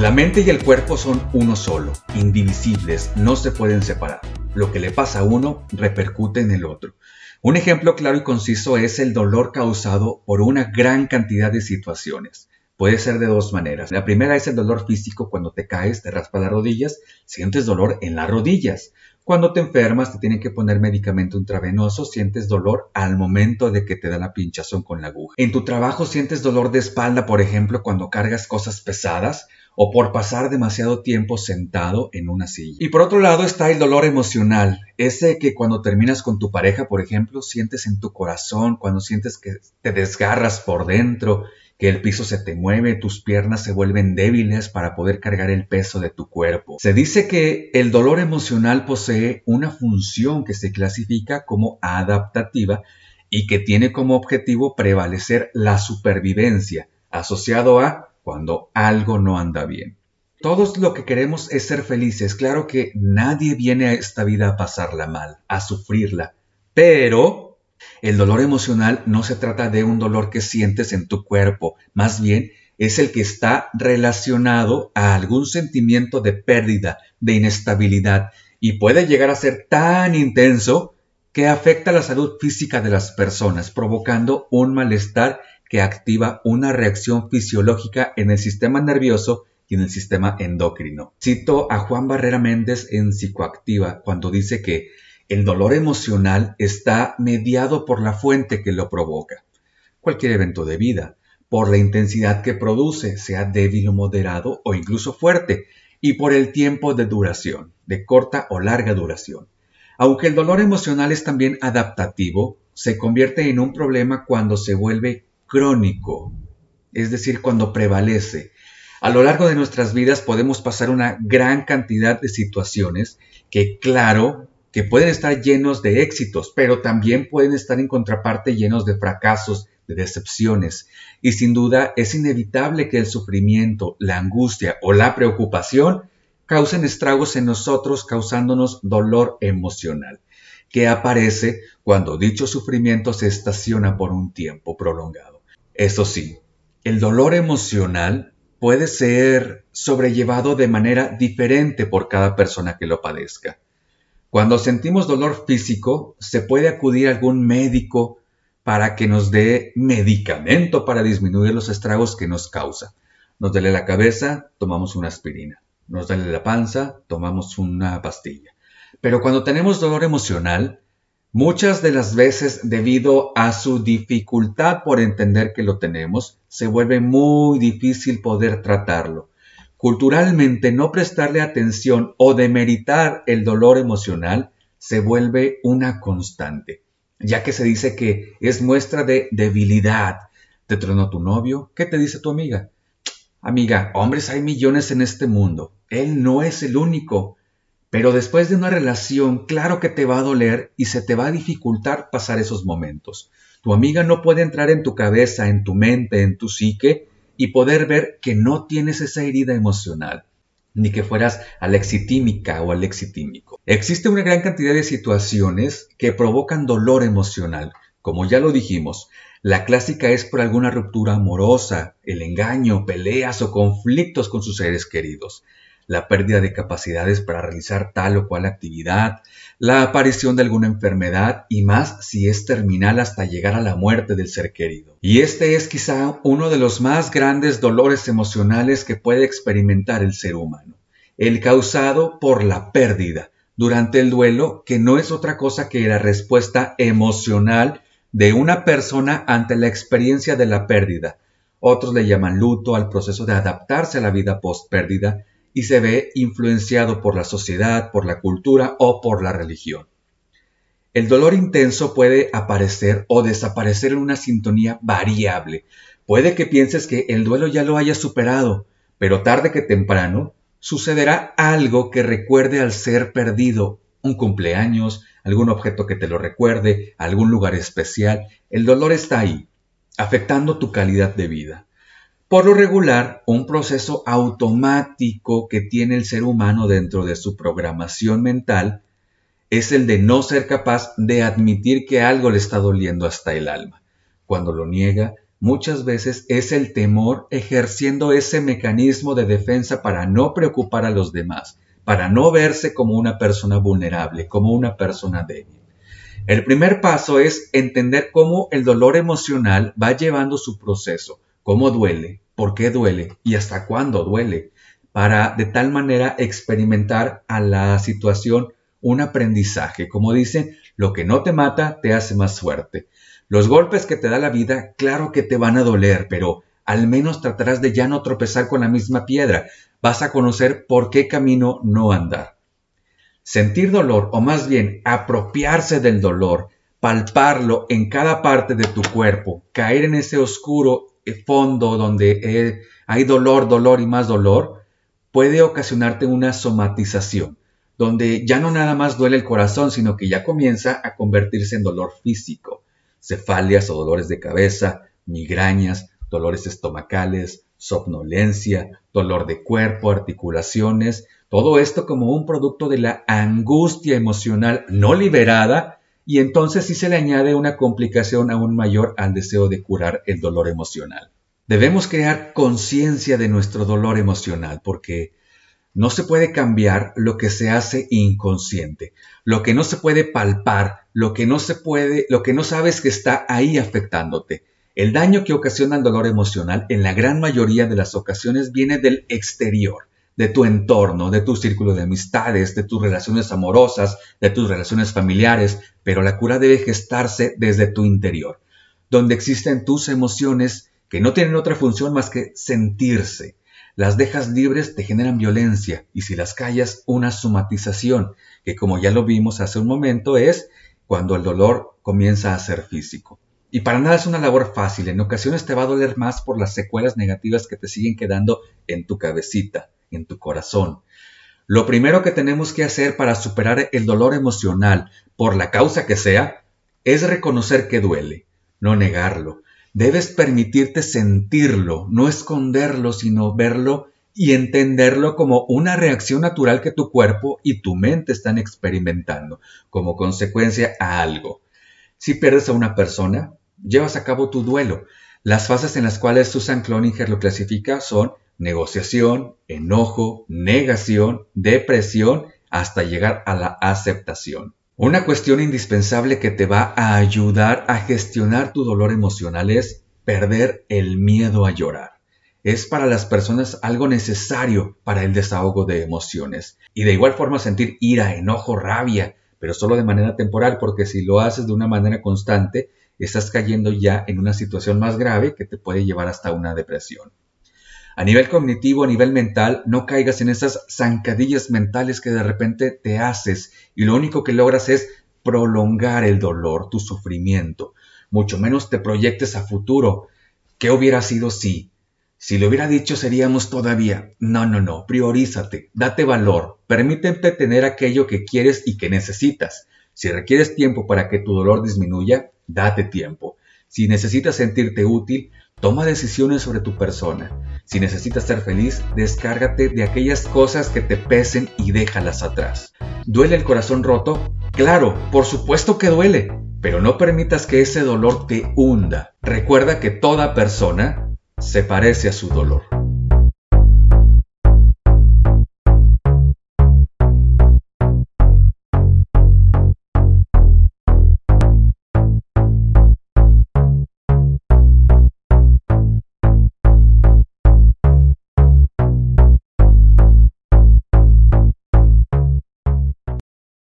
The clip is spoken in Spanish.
La mente y el cuerpo son uno solo, indivisibles, no se pueden separar. Lo que le pasa a uno repercute en el otro. Un ejemplo claro y conciso es el dolor causado por una gran cantidad de situaciones. Puede ser de dos maneras. La primera es el dolor físico cuando te caes, te raspa las rodillas, sientes dolor en las rodillas. Cuando te enfermas, te tienen que poner medicamento intravenoso, sientes dolor al momento de que te da la pinchazón con la aguja. En tu trabajo sientes dolor de espalda, por ejemplo, cuando cargas cosas pesadas o por pasar demasiado tiempo sentado en una silla. Y por otro lado está el dolor emocional, ese que cuando terminas con tu pareja, por ejemplo, sientes en tu corazón, cuando sientes que te desgarras por dentro, que el piso se te mueve, tus piernas se vuelven débiles para poder cargar el peso de tu cuerpo. Se dice que el dolor emocional posee una función que se clasifica como adaptativa y que tiene como objetivo prevalecer la supervivencia, asociado a cuando algo no anda bien. Todos lo que queremos es ser felices. Claro que nadie viene a esta vida a pasarla mal, a sufrirla. Pero el dolor emocional no se trata de un dolor que sientes en tu cuerpo, más bien es el que está relacionado a algún sentimiento de pérdida, de inestabilidad, y puede llegar a ser tan intenso que afecta la salud física de las personas, provocando un malestar que activa una reacción fisiológica en el sistema nervioso y en el sistema endocrino. Cito a Juan Barrera Méndez en Psicoactiva cuando dice que el dolor emocional está mediado por la fuente que lo provoca. Cualquier evento de vida, por la intensidad que produce, sea débil o moderado o incluso fuerte, y por el tiempo de duración, de corta o larga duración. Aunque el dolor emocional es también adaptativo, se convierte en un problema cuando se vuelve crónico, es decir, cuando prevalece. A lo largo de nuestras vidas podemos pasar una gran cantidad de situaciones que, claro, que pueden estar llenos de éxitos, pero también pueden estar en contraparte llenos de fracasos, de decepciones. Y sin duda es inevitable que el sufrimiento, la angustia o la preocupación causen estragos en nosotros, causándonos dolor emocional, que aparece cuando dicho sufrimiento se estaciona por un tiempo prolongado. Eso sí, el dolor emocional puede ser sobrellevado de manera diferente por cada persona que lo padezca. Cuando sentimos dolor físico, se puede acudir a algún médico para que nos dé medicamento para disminuir los estragos que nos causa. Nos duele la cabeza, tomamos una aspirina. Nos duele la panza, tomamos una pastilla. Pero cuando tenemos dolor emocional, Muchas de las veces, debido a su dificultad por entender que lo tenemos, se vuelve muy difícil poder tratarlo. Culturalmente, no prestarle atención o demeritar el dolor emocional se vuelve una constante, ya que se dice que es muestra de debilidad. ¿Te tronó tu novio? ¿Qué te dice tu amiga? Amiga, hombres hay millones en este mundo. Él no es el único. Pero después de una relación, claro que te va a doler y se te va a dificultar pasar esos momentos. Tu amiga no puede entrar en tu cabeza, en tu mente, en tu psique y poder ver que no tienes esa herida emocional, ni que fueras alexitímica o alexitímico. Existe una gran cantidad de situaciones que provocan dolor emocional. Como ya lo dijimos, la clásica es por alguna ruptura amorosa, el engaño, peleas o conflictos con sus seres queridos la pérdida de capacidades para realizar tal o cual actividad, la aparición de alguna enfermedad y más si es terminal hasta llegar a la muerte del ser querido. Y este es quizá uno de los más grandes dolores emocionales que puede experimentar el ser humano, el causado por la pérdida durante el duelo, que no es otra cosa que la respuesta emocional de una persona ante la experiencia de la pérdida. Otros le llaman luto al proceso de adaptarse a la vida post pérdida y se ve influenciado por la sociedad, por la cultura o por la religión. El dolor intenso puede aparecer o desaparecer en una sintonía variable. Puede que pienses que el duelo ya lo haya superado, pero tarde que temprano sucederá algo que recuerde al ser perdido, un cumpleaños, algún objeto que te lo recuerde, algún lugar especial. El dolor está ahí, afectando tu calidad de vida. Por lo regular, un proceso automático que tiene el ser humano dentro de su programación mental es el de no ser capaz de admitir que algo le está doliendo hasta el alma. Cuando lo niega, muchas veces es el temor ejerciendo ese mecanismo de defensa para no preocupar a los demás, para no verse como una persona vulnerable, como una persona débil. El primer paso es entender cómo el dolor emocional va llevando su proceso, cómo duele, por qué duele y hasta cuándo duele, para de tal manera experimentar a la situación un aprendizaje. Como dicen, lo que no te mata te hace más fuerte. Los golpes que te da la vida, claro que te van a doler, pero al menos tratarás de ya no tropezar con la misma piedra. Vas a conocer por qué camino no andar. Sentir dolor, o más bien apropiarse del dolor, palparlo en cada parte de tu cuerpo, caer en ese oscuro fondo donde eh, hay dolor, dolor y más dolor, puede ocasionarte una somatización, donde ya no nada más duele el corazón, sino que ya comienza a convertirse en dolor físico, cefalias o dolores de cabeza, migrañas, dolores estomacales, somnolencia, dolor de cuerpo, articulaciones, todo esto como un producto de la angustia emocional no liberada y entonces sí se le añade una complicación aún mayor al deseo de curar el dolor emocional. Debemos crear conciencia de nuestro dolor emocional porque no se puede cambiar lo que se hace inconsciente, lo que no se puede palpar, lo que no se puede, lo que no sabes que está ahí afectándote. El daño que ocasiona el dolor emocional en la gran mayoría de las ocasiones viene del exterior de tu entorno, de tu círculo de amistades, de tus relaciones amorosas, de tus relaciones familiares, pero la cura debe gestarse desde tu interior, donde existen tus emociones que no tienen otra función más que sentirse. Las dejas libres te generan violencia y si las callas una somatización, que como ya lo vimos hace un momento es cuando el dolor comienza a ser físico. Y para nada es una labor fácil, en ocasiones te va a doler más por las secuelas negativas que te siguen quedando en tu cabecita en tu corazón. Lo primero que tenemos que hacer para superar el dolor emocional, por la causa que sea, es reconocer que duele, no negarlo. Debes permitirte sentirlo, no esconderlo, sino verlo y entenderlo como una reacción natural que tu cuerpo y tu mente están experimentando como consecuencia a algo. Si pierdes a una persona, llevas a cabo tu duelo. Las fases en las cuales Susan Cloninger lo clasifica son negociación, enojo, negación, depresión, hasta llegar a la aceptación. Una cuestión indispensable que te va a ayudar a gestionar tu dolor emocional es perder el miedo a llorar. Es para las personas algo necesario para el desahogo de emociones. Y de igual forma sentir ira, enojo, rabia, pero solo de manera temporal, porque si lo haces de una manera constante, estás cayendo ya en una situación más grave que te puede llevar hasta una depresión. A nivel cognitivo, a nivel mental, no caigas en esas zancadillas mentales que de repente te haces y lo único que logras es prolongar el dolor, tu sufrimiento. Mucho menos te proyectes a futuro. ¿Qué hubiera sido si? Si lo hubiera dicho seríamos todavía. No, no, no, priorízate, date valor, permítete tener aquello que quieres y que necesitas. Si requieres tiempo para que tu dolor disminuya, date tiempo. Si necesitas sentirte útil, toma decisiones sobre tu persona. Si necesitas ser feliz, descárgate de aquellas cosas que te pesen y déjalas atrás. ¿Duele el corazón roto? Claro, por supuesto que duele, pero no permitas que ese dolor te hunda. Recuerda que toda persona se parece a su dolor.